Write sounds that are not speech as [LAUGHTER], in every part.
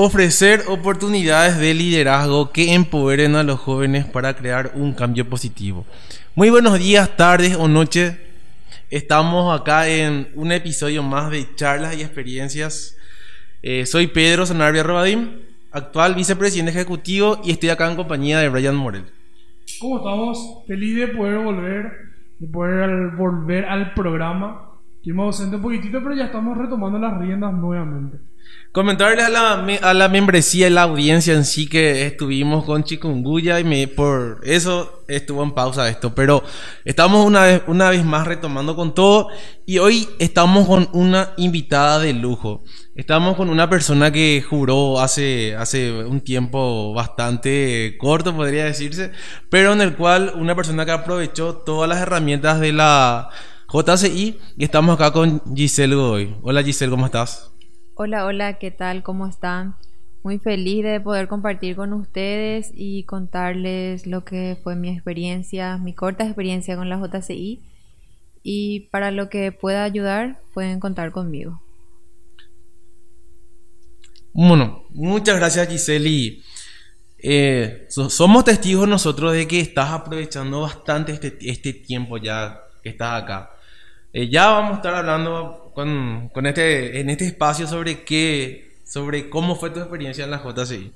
ofrecer oportunidades de liderazgo que empoderen a los jóvenes para crear un cambio positivo. Muy buenos días, tardes o noches. Estamos acá en un episodio más de charlas y experiencias. Eh, soy Pedro Sanarbia Robadim, actual vicepresidente ejecutivo y estoy acá en compañía de Brian Morel. ¿Cómo estamos? Feliz de poder volver, de poder volver al programa. Estuvimos ausente un poquitito, pero ya estamos retomando las riendas nuevamente. Comentarles a la, a la membresía y la audiencia en sí que estuvimos con Chikungunya y me, por eso estuvo en pausa esto. Pero estamos una vez, una vez más retomando con todo y hoy estamos con una invitada de lujo. Estamos con una persona que juró hace, hace un tiempo bastante corto, podría decirse, pero en el cual una persona que aprovechó todas las herramientas de la JCI y estamos acá con Giselle Godoy. Hola Giselle, ¿cómo estás? Hola, hola, ¿qué tal? ¿Cómo están? Muy feliz de poder compartir con ustedes y contarles lo que fue mi experiencia, mi corta experiencia con la JCI. Y para lo que pueda ayudar, pueden contar conmigo. Bueno, muchas gracias Giseli. Eh, somos testigos nosotros de que estás aprovechando bastante este, este tiempo ya que estás acá. Eh, ya vamos a estar hablando con, este, en este espacio sobre qué, sobre cómo fue tu experiencia en la JCI.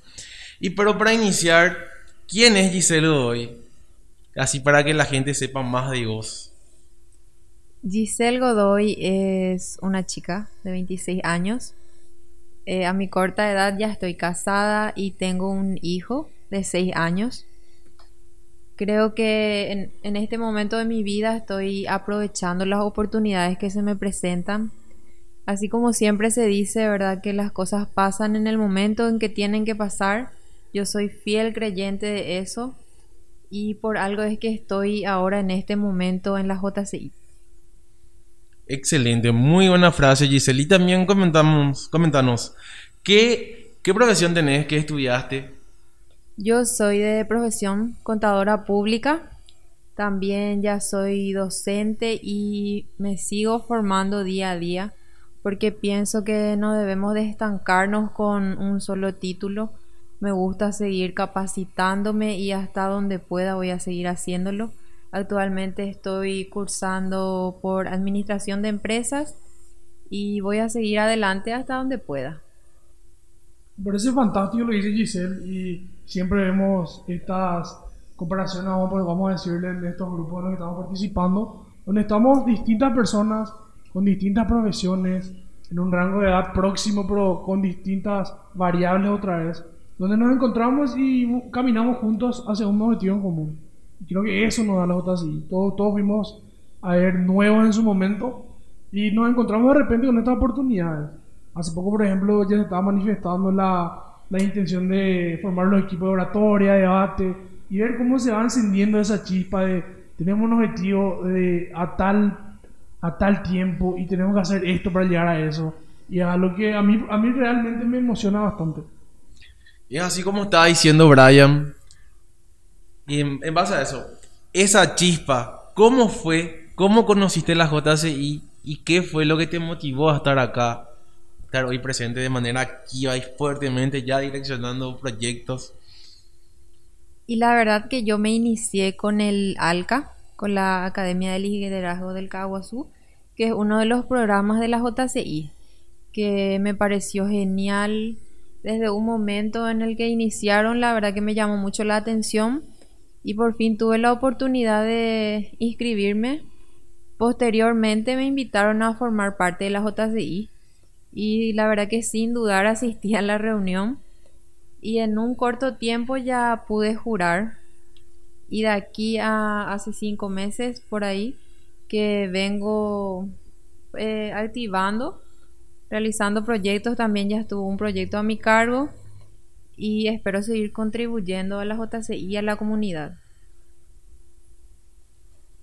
Y pero para iniciar, ¿quién es Giselle Godoy? Así para que la gente sepa más de vos. Giselle Godoy es una chica de 26 años. Eh, a mi corta edad ya estoy casada y tengo un hijo de 6 años. Creo que en, este momento de mi vida estoy aprovechando las oportunidades que se me presentan. Así como siempre se dice, ¿verdad? Que las cosas pasan en el momento en que tienen que pasar. Yo soy fiel creyente de eso. Y por algo es que estoy ahora en este momento en la JCI. Excelente, muy buena frase Giselle. Y también comentamos, comentanos, ¿qué, ¿qué profesión tenés? ¿Qué estudiaste? Yo soy de profesión contadora pública. También ya soy docente y me sigo formando día a día porque pienso que no debemos de estancarnos con un solo título. Me gusta seguir capacitándome y hasta donde pueda voy a seguir haciéndolo. Actualmente estoy cursando por administración de empresas y voy a seguir adelante hasta donde pueda. Parece fantástico lo que dice Giselle y siempre vemos estas comparaciones, vamos a decirle, en estos grupos en los que estamos participando, donde estamos distintas personas con distintas profesiones, en un rango de edad próximo, pero con distintas variables otra vez, donde nos encontramos y caminamos juntos hacia un objetivo en común. Y creo que eso nos da la JCI. Todos, todos fuimos a ver nuevos en su momento y nos encontramos de repente con estas oportunidades. Hace poco, por ejemplo, ya se estaba manifestando la, la intención de formar los equipos de oratoria, debate y ver cómo se va encendiendo esa chispa de tenemos un objetivo de a tal a tal tiempo y tenemos que hacer esto para llegar a eso. Y a lo que a mí, a mí realmente me emociona bastante. Y es así como estaba diciendo Brian. Y en, base a eso, esa chispa, ¿cómo fue? ¿Cómo conociste la JCI? ¿Y qué fue lo que te motivó a estar acá hoy presente de manera activa y fuertemente ya direccionando proyectos? Y la verdad que yo me inicié con el ALCA, con la Academia de Liderazgo del Caguazú, que es uno de los programas de la JCI, que me pareció genial desde un momento en el que iniciaron, la verdad que me llamó mucho la atención y por fin tuve la oportunidad de inscribirme. Posteriormente me invitaron a formar parte de la JCI y la verdad que sin dudar asistí a la reunión y en un corto tiempo ya pude jurar y de aquí a hace cinco meses por ahí que vengo eh, activando realizando proyectos. También ya estuvo un proyecto a mi cargo y espero seguir contribuyendo a la JCI y a la comunidad.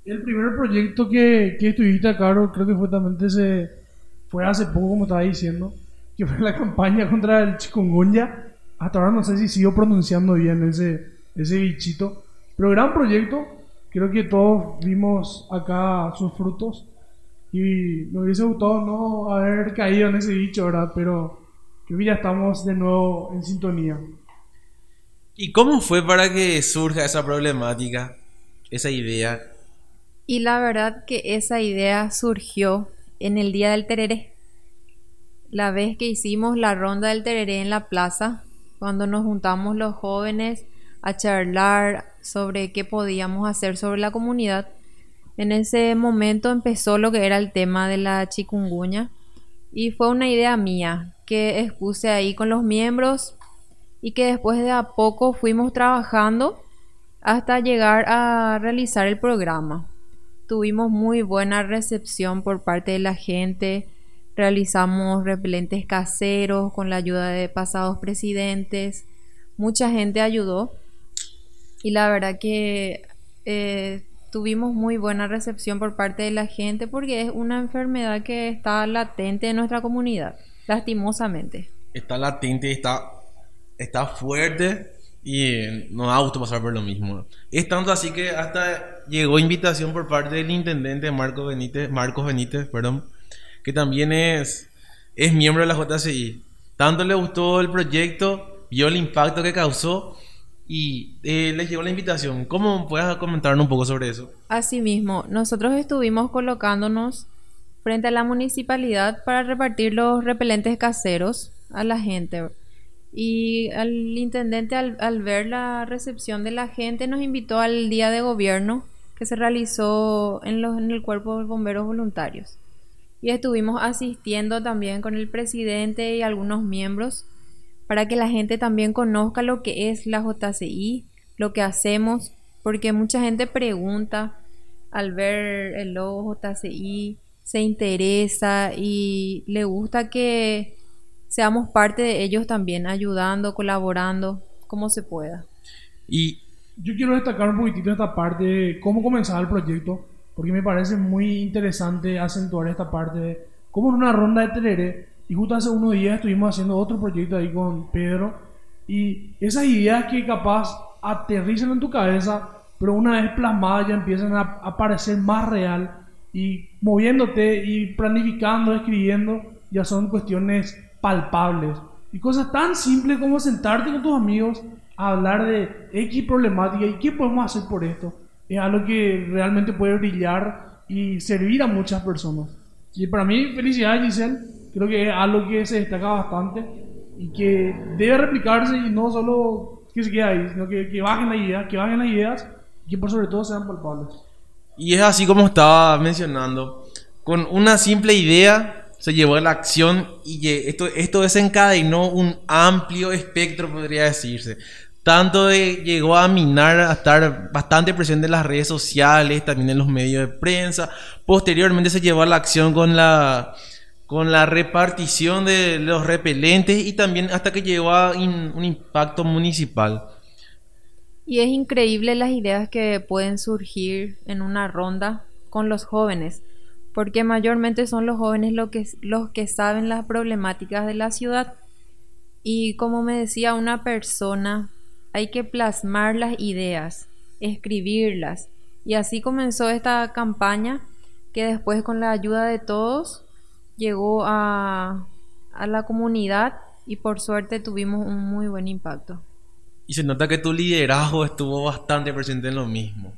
El primer proyecto que, que estuviste a cargo creo que fue también ese fue hace poco, como estaba diciendo, que fue la [LAUGHS] campaña contra el chikungunya. Hasta ahora no sé si sigo pronunciando bien ese, ese bichito. Pero gran proyecto. Creo que todos vimos acá sus frutos. Y me hubiese gustado no haber caído en ese bicho, ¿verdad? Pero creo que ya estamos de nuevo en sintonía. ¿Y cómo fue para que surja esa problemática, esa idea? Y la verdad que esa idea surgió en el día del tereré. La vez que hicimos la ronda del tereré en la plaza, cuando nos juntamos los jóvenes a charlar sobre qué podíamos hacer sobre la comunidad, en ese momento empezó lo que era el tema de la chikungunya y fue una idea mía que expuse ahí con los miembros y que después de a poco fuimos trabajando hasta llegar a realizar el programa. Tuvimos muy buena recepción por parte de la gente, realizamos repelentes caseros con la ayuda de pasados presidentes, mucha gente ayudó y la verdad que eh, tuvimos muy buena recepción por parte de la gente porque es una enfermedad que está latente en nuestra comunidad, lastimosamente. Está latente, está, está fuerte y no da gusto pasar por lo mismo. Es tanto así que hasta llegó invitación por parte del intendente Marcos Benítez, Marcos Benítez, perdón, que también es, es miembro de la JCI. Tanto le gustó el proyecto, vio el impacto que causó y eh, les llegó la invitación. ¿Cómo puedes comentarnos un poco sobre eso? Asimismo, nosotros estuvimos colocándonos frente a la municipalidad para repartir los repelentes caseros a la gente. Y al intendente, al, ver la recepción de la gente, nos invitó al día de gobierno que se realizó en, los, en el cuerpo de bomberos voluntarios. Y estuvimos asistiendo también con el presidente y algunos miembros para que la gente también conozca lo que es la JCI, lo que hacemos, porque mucha gente pregunta al ver el logo JCI, se interesa y le gusta que seamos parte de ellos también, ayudando, colaborando, como se pueda. Y yo quiero destacar un poquitito esta parte de cómo comenzaba el proyecto, porque me parece muy interesante acentuar esta parte de cómo en una ronda de tereré y justo hace unos días estuvimos haciendo otro proyecto ahí con Pedro. Y esas ideas que capaz aterrizan en tu cabeza, pero una vez plasmadas ya empiezan a, aparecer más real. Y moviéndote y planificando, escribiendo, ya son cuestiones palpables. Y cosas tan simples como sentarte con tus amigos a hablar de X problemática y qué podemos hacer por esto. Es algo que realmente puede brillar y servir a muchas personas. Y para mí, felicidades Giselle creo que es algo que se destaca bastante y que debe replicarse y no solo que se quede ahí, sino que, que bajen las ideas, que bajen las ideas y que por sobre todo sean palpables. Y es así como estaba mencionando, con una simple idea se llevó a la acción y esto, esto desencadenó un amplio espectro, podría decirse. Tanto de, llegó a minar, a estar bastante presente en las redes sociales, también en los medios de prensa. Posteriormente se llevó a la acción con la con la repartición de los repelentes y también hasta que llegó a un impacto municipal. Y es increíble las ideas que pueden surgir en una ronda con los jóvenes, porque mayormente son los jóvenes los que, los que saben las problemáticas de la ciudad. Y como me decía una persona, hay que plasmar las ideas, escribirlas. Y así comenzó esta campaña que después con la ayuda de todos llegó a, la comunidad y por suerte tuvimos un muy buen impacto. Y se nota que tu liderazgo estuvo bastante presente en lo mismo.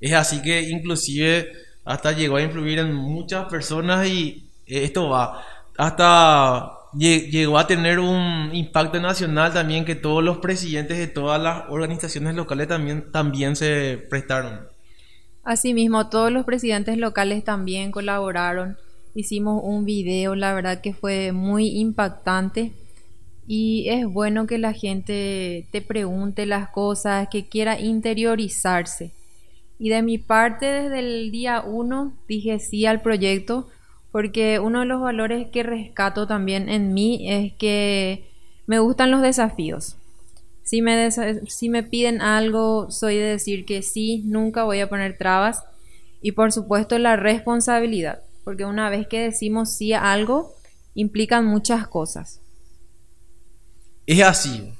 Es así que inclusive hasta llegó a influir en muchas personas y esto va hasta llegó a tener un impacto nacional también que todos los presidentes de todas las organizaciones locales también, también se prestaron. Asimismo, todos los presidentes locales también colaboraron hicimos un video, la verdad que fue muy impactante y es bueno que la gente te pregunte las cosas, que quiera interiorizarse. Y de mi parte, desde el día uno, dije sí al proyecto, porque uno de los valores que rescato también en mí es que me gustan los desafíos. Si me, si me piden algo, soy de decir que sí, nunca voy a poner trabas. Y por supuesto la responsabilidad porque una vez que decimos sí a algo, implican muchas cosas. Es así.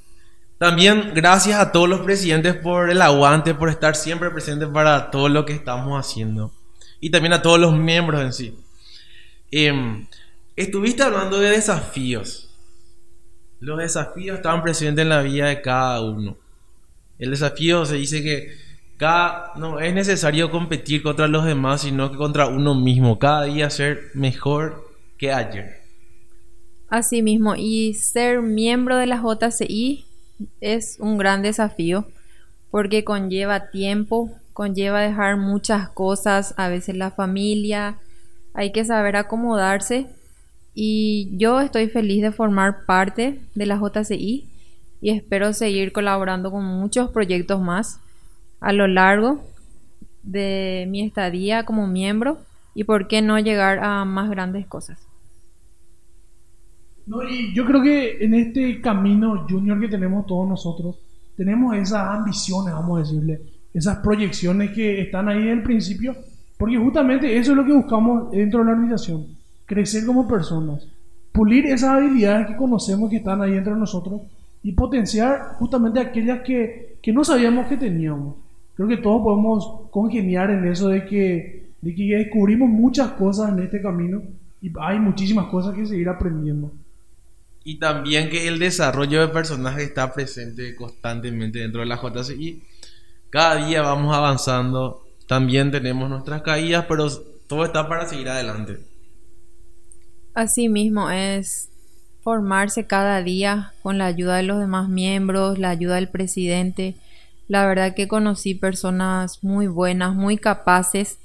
También gracias a todos los presidentes por el aguante, por estar siempre presentes para todo lo que estamos haciendo. Y también a todos los miembros en sí. Em, estuviste hablando de desafíos. Los desafíos están presentes en la vida de cada uno. El desafío se dice que cada, no es necesario competir contra los demás, sino que contra uno mismo. Cada día ser mejor que ayer. Así mismo, y ser miembro de la JCI es un gran desafío porque conlleva tiempo, conlleva dejar muchas cosas, a veces la familia, hay que saber acomodarse y yo estoy feliz de formar parte de la JCI y espero seguir colaborando con muchos proyectos más a lo largo de mi estadía como miembro y por qué no llegar a más grandes cosas. No, y yo creo que en este camino junior que tenemos todos nosotros, tenemos esas ambiciones, vamos a decirle, esas proyecciones que están ahí en el principio, porque justamente eso es lo que buscamos dentro de la organización, crecer como personas, pulir esas habilidades que conocemos que están ahí dentro de nosotros y potenciar justamente aquellas que, que no sabíamos que teníamos. Creo que todos podemos congeniar en eso de que, de que descubrimos muchas cosas en este camino y hay muchísimas cosas que seguir aprendiendo. Y también que el desarrollo de personaje está presente constantemente dentro de la JCI. Cada día vamos avanzando. También tenemos nuestras caídas, pero todo está para seguir adelante. Así mismo es formarse cada día con la ayuda de los demás miembros, la ayuda del presidente. La verdad que conocí personas muy buenas, muy capaces,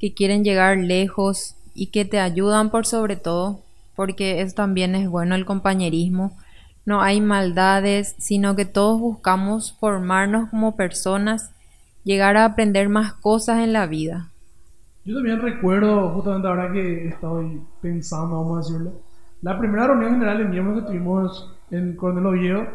que quieren llegar lejos y que te ayudan por sobre todo porque eso también es bueno el compañerismo. No hay maldades, sino que todos buscamos formarnos como personas, llegar a aprender más cosas en la vida. Yo también recuerdo, justamente ahora que estoy pensando, vamos a decirlo, la primera reunión general de miembros que tuvimos en Coronel Oviedo,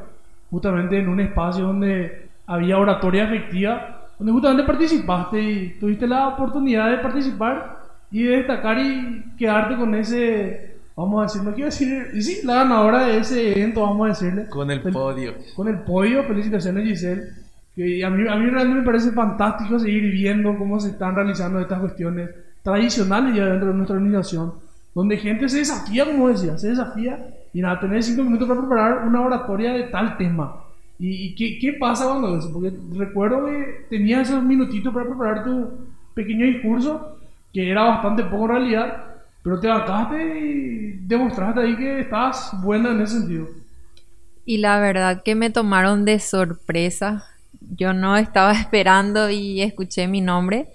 justamente en un espacio donde había oratoria efectiva, donde justamente participaste y tuviste la oportunidad de participar y de destacar y quedarte con ese vamos a decir, no quiero decir, y sí, la ganadora de ese evento, vamos a decirle. Con el podio. Con el podio, felicitaciones Giselle. Que a mí, a mí realmente me parece fantástico seguir viendo cómo se están realizando estas cuestiones tradicionales ya dentro de nuestra organización, donde gente se desafía, como decía, se desafía y nada, tener cinco minutos para preparar una oratoria de tal tema. ¿Y, qué, qué, pasa cuando eso? Porque recuerdo que tenías esos minutitos para preparar tu pequeño discurso, que era bastante poco en realidad, pero te adaptaste y demostraste ahí que estás buena en ese sentido. Y la verdad que me tomaron de sorpresa. Yo no estaba [LAUGHS] esperando y escuché mi nombre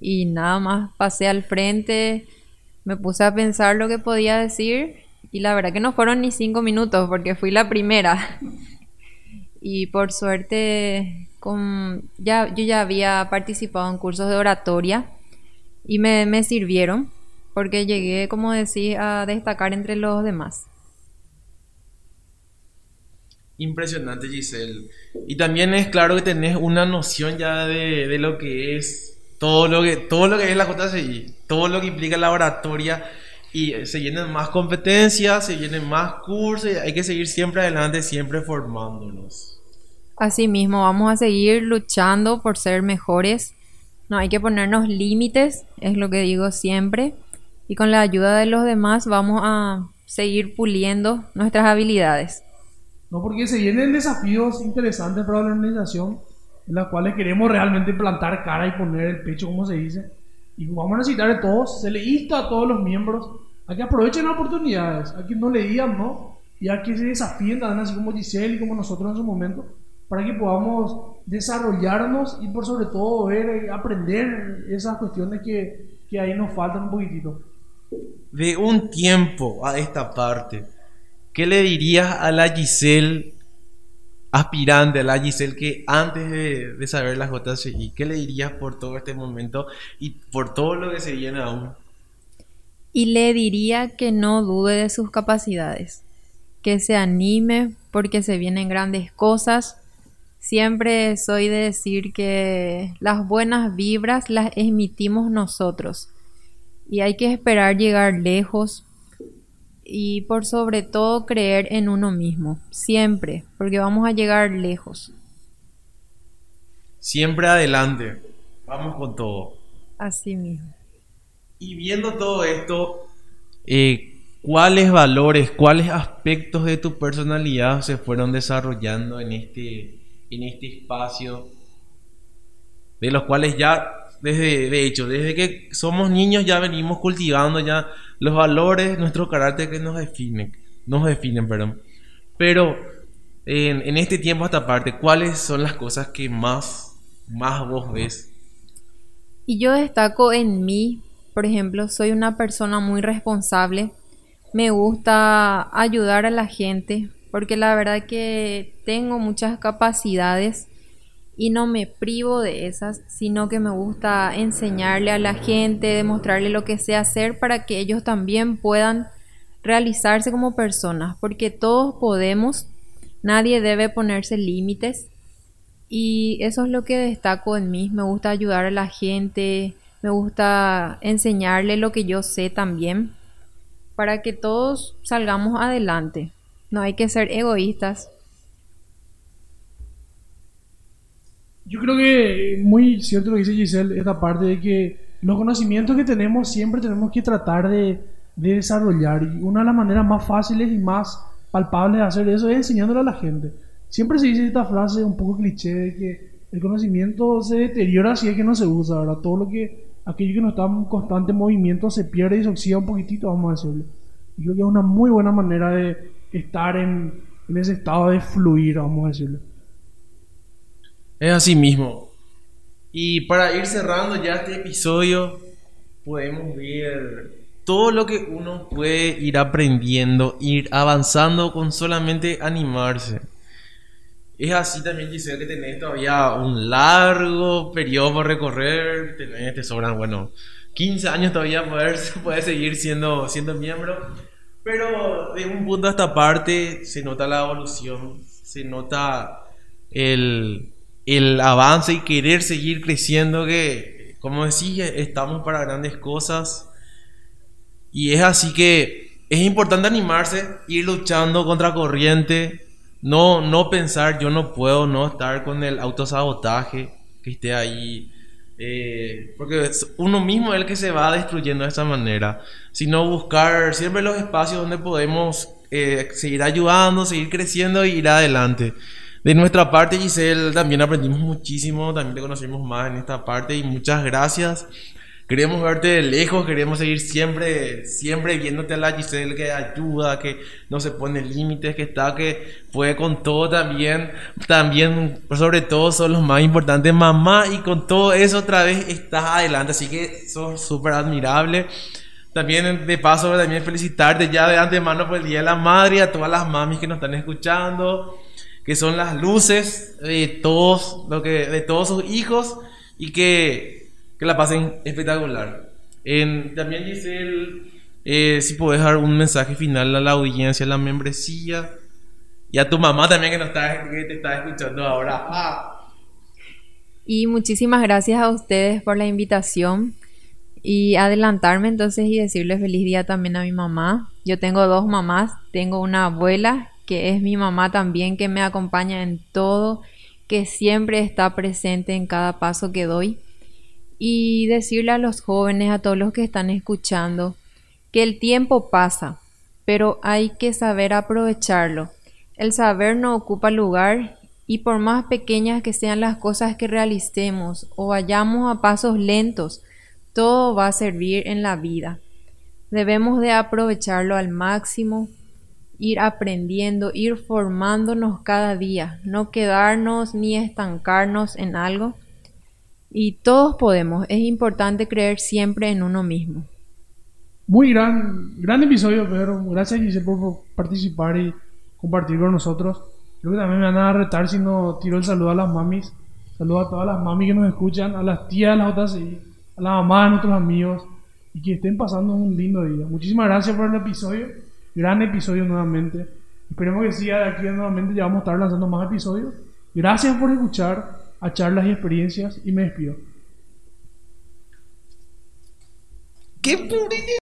y nada más pasé al frente, me puse a pensar lo que podía decir y la verdad que no fueron ni cinco minutos porque fui la primera. [LAUGHS] y por suerte con, ya, yo ya había participado en cursos de oratoria y me, me sirvieron porque llegué, como decía, a destacar entre los demás. Impresionante, Giselle. Y también es claro que tenés una noción ya de, lo que es todo lo que, todo lo que es la JCI, todo lo que implica la oratoria. Y se vienen más competencias, se vienen más cursos, y hay que seguir siempre adelante, siempre formándonos. Así mismo, vamos a seguir luchando por ser mejores. No hay que ponernos límites, es lo que digo siempre y con la ayuda de los demás vamos a seguir puliendo nuestras habilidades. No, porque se vienen desafíos interesantes para la organización en las cuales queremos realmente plantar cara y poner el pecho, como se dice. Y vamos a necesitar de todos, se le insta a todos los miembros a que aprovechen las oportunidades, a que no le digan no y a que se desafíen también, así como Giselle y como nosotros en su momento, para que podamos desarrollarnos y por sobre todo ver, aprender esas cuestiones que, que ahí nos faltan un poquitito de un tiempo a esta parte, ¿qué le dirías a la Giselle aspirante, a la Giselle que antes de, saber las JCI, qué le dirías por todo este momento y por todo lo que se viene aún? Y le diría que no dude de sus capacidades, que se anime porque se vienen grandes cosas. Siempre soy de decir que las buenas vibras las emitimos nosotros y hay que esperar llegar lejos y por sobre todo creer en uno mismo, siempre, porque vamos a llegar lejos. Siempre adelante, vamos con todo. Así mismo. Y viendo todo esto, eh, ¿cuáles valores, cuáles aspectos de tu personalidad se fueron desarrollando en este, en este espacio? De los cuales ya, desde, de hecho, desde que somos niños ya venimos cultivando ya los valores, nuestro carácter que nos definen, nos definen, perdón. Pero en, en este tiempo esta parte, ¿cuáles son las cosas que más, más vos ves? Y yo destaco en mí, por ejemplo, soy una persona muy responsable. Me gusta ayudar a la gente porque la verdad que tengo muchas capacidades y no me privo de esas, sino que me gusta enseñarle a la gente, demostrarle lo que sé hacer para que ellos también puedan realizarse como personas, porque todos podemos, nadie debe ponerse límites y eso es lo que destaco en mí. Me gusta ayudar a la gente, me gusta enseñarle lo que yo sé también, para que todos salgamos adelante. No hay que ser egoístas. Yo creo que muy cierto lo que dice Giselle, esta parte de que los conocimientos que tenemos siempre tenemos que tratar de, de desarrollar. Y una de las maneras más fáciles y más palpables de hacer eso es enseñándole a la gente. Siempre se dice esta frase un poco cliché de que el conocimiento se deteriora si es que no se usa, ¿verdad? Todo lo que, aquello que no está en constante movimiento se pierde y se oxida un poquitito, vamos a decirlo. Y creo que es una muy buena manera de estar en, en ese estado de fluir, vamos a decirlo. Es así mismo. Y para ir cerrando ya este episodio, podemos ver todo lo que uno puede ir aprendiendo, ir avanzando con solamente animarse. Es así también, Giselle, que tenés todavía un largo periodo por recorrer. Tenés, te sobran, bueno, 15 años todavía poder, [LAUGHS] poder seguir siendo, siendo miembro. Pero de un punto a esta parte se nota la evolución, se nota el, el avance y querer seguir creciendo. Que, como decía, estamos para grandes cosas. Y es así que es importante animarse, ir luchando contra corriente no, no pensar, yo no puedo no estar con el autosabotaje que esté ahí. Eh, porque uno mismo es el que se va destruyendo de esa manera. Sino buscar siempre los espacios donde podemos eh, seguir ayudando, seguir creciendo y ir adelante. De nuestra parte, Giselle, también aprendimos muchísimo, también te conocimos más en esta parte y muchas gracias. Queremos verte de lejos, queremos seguir siempre, siempre viéndote a la Giselle que ayuda, que no se pone límites, que está, que puede con todo también. También, sobre todo, son los más importantes, mamá, y con todo eso otra vez estás adelante. Así que sos súper admirable. También, de paso, también felicitarte ya de antemano por el Día de la Madre a todas las mamis que nos están escuchando, que son las luces de todos, lo que, de todos sus hijos y que que la pasen espectacular. también Giselle, eh, si puedes dar un mensaje final a la audiencia, a la membresía y a tu mamá también que, nos está, que te está escuchando ahora. Ah. Y muchísimas gracias a ustedes por la invitación y adelantarme entonces y decirles feliz día también a mi mamá. Yo tengo dos mamás, tengo una abuela que es mi mamá también que me acompaña en todo, que siempre está presente en cada paso que doy y decirle a los jóvenes, a todos los que están escuchando, que el tiempo pasa, pero hay que saber aprovecharlo. El saber no ocupa lugar y por más pequeñas que sean las cosas que realicemos o vayamos a pasos lentos, todo va a servir en la vida. Debemos de aprovecharlo al máximo, ir aprendiendo, ir formándonos cada día, no quedarnos ni estancarnos en algo, y todos podemos. Es importante creer siempre en uno mismo. Muy gran, gran episodio, Pedro. Gracias, Giselle, por participar y compartir con nosotros. Creo que también me van a retar si no tiro el saludo a las mamis. Saludo a todas las mamis que nos escuchan, a las tías de las JCI, a la mamá de nuestros amigos y que estén pasando un lindo día. Muchísimas gracias por el episodio. Gran episodio nuevamente. Esperemos que siga de aquí nuevamente. Ya vamos a estar lanzando más episodios. Gracias por escuchar a charlas y experiencias y me despido. ¡Qué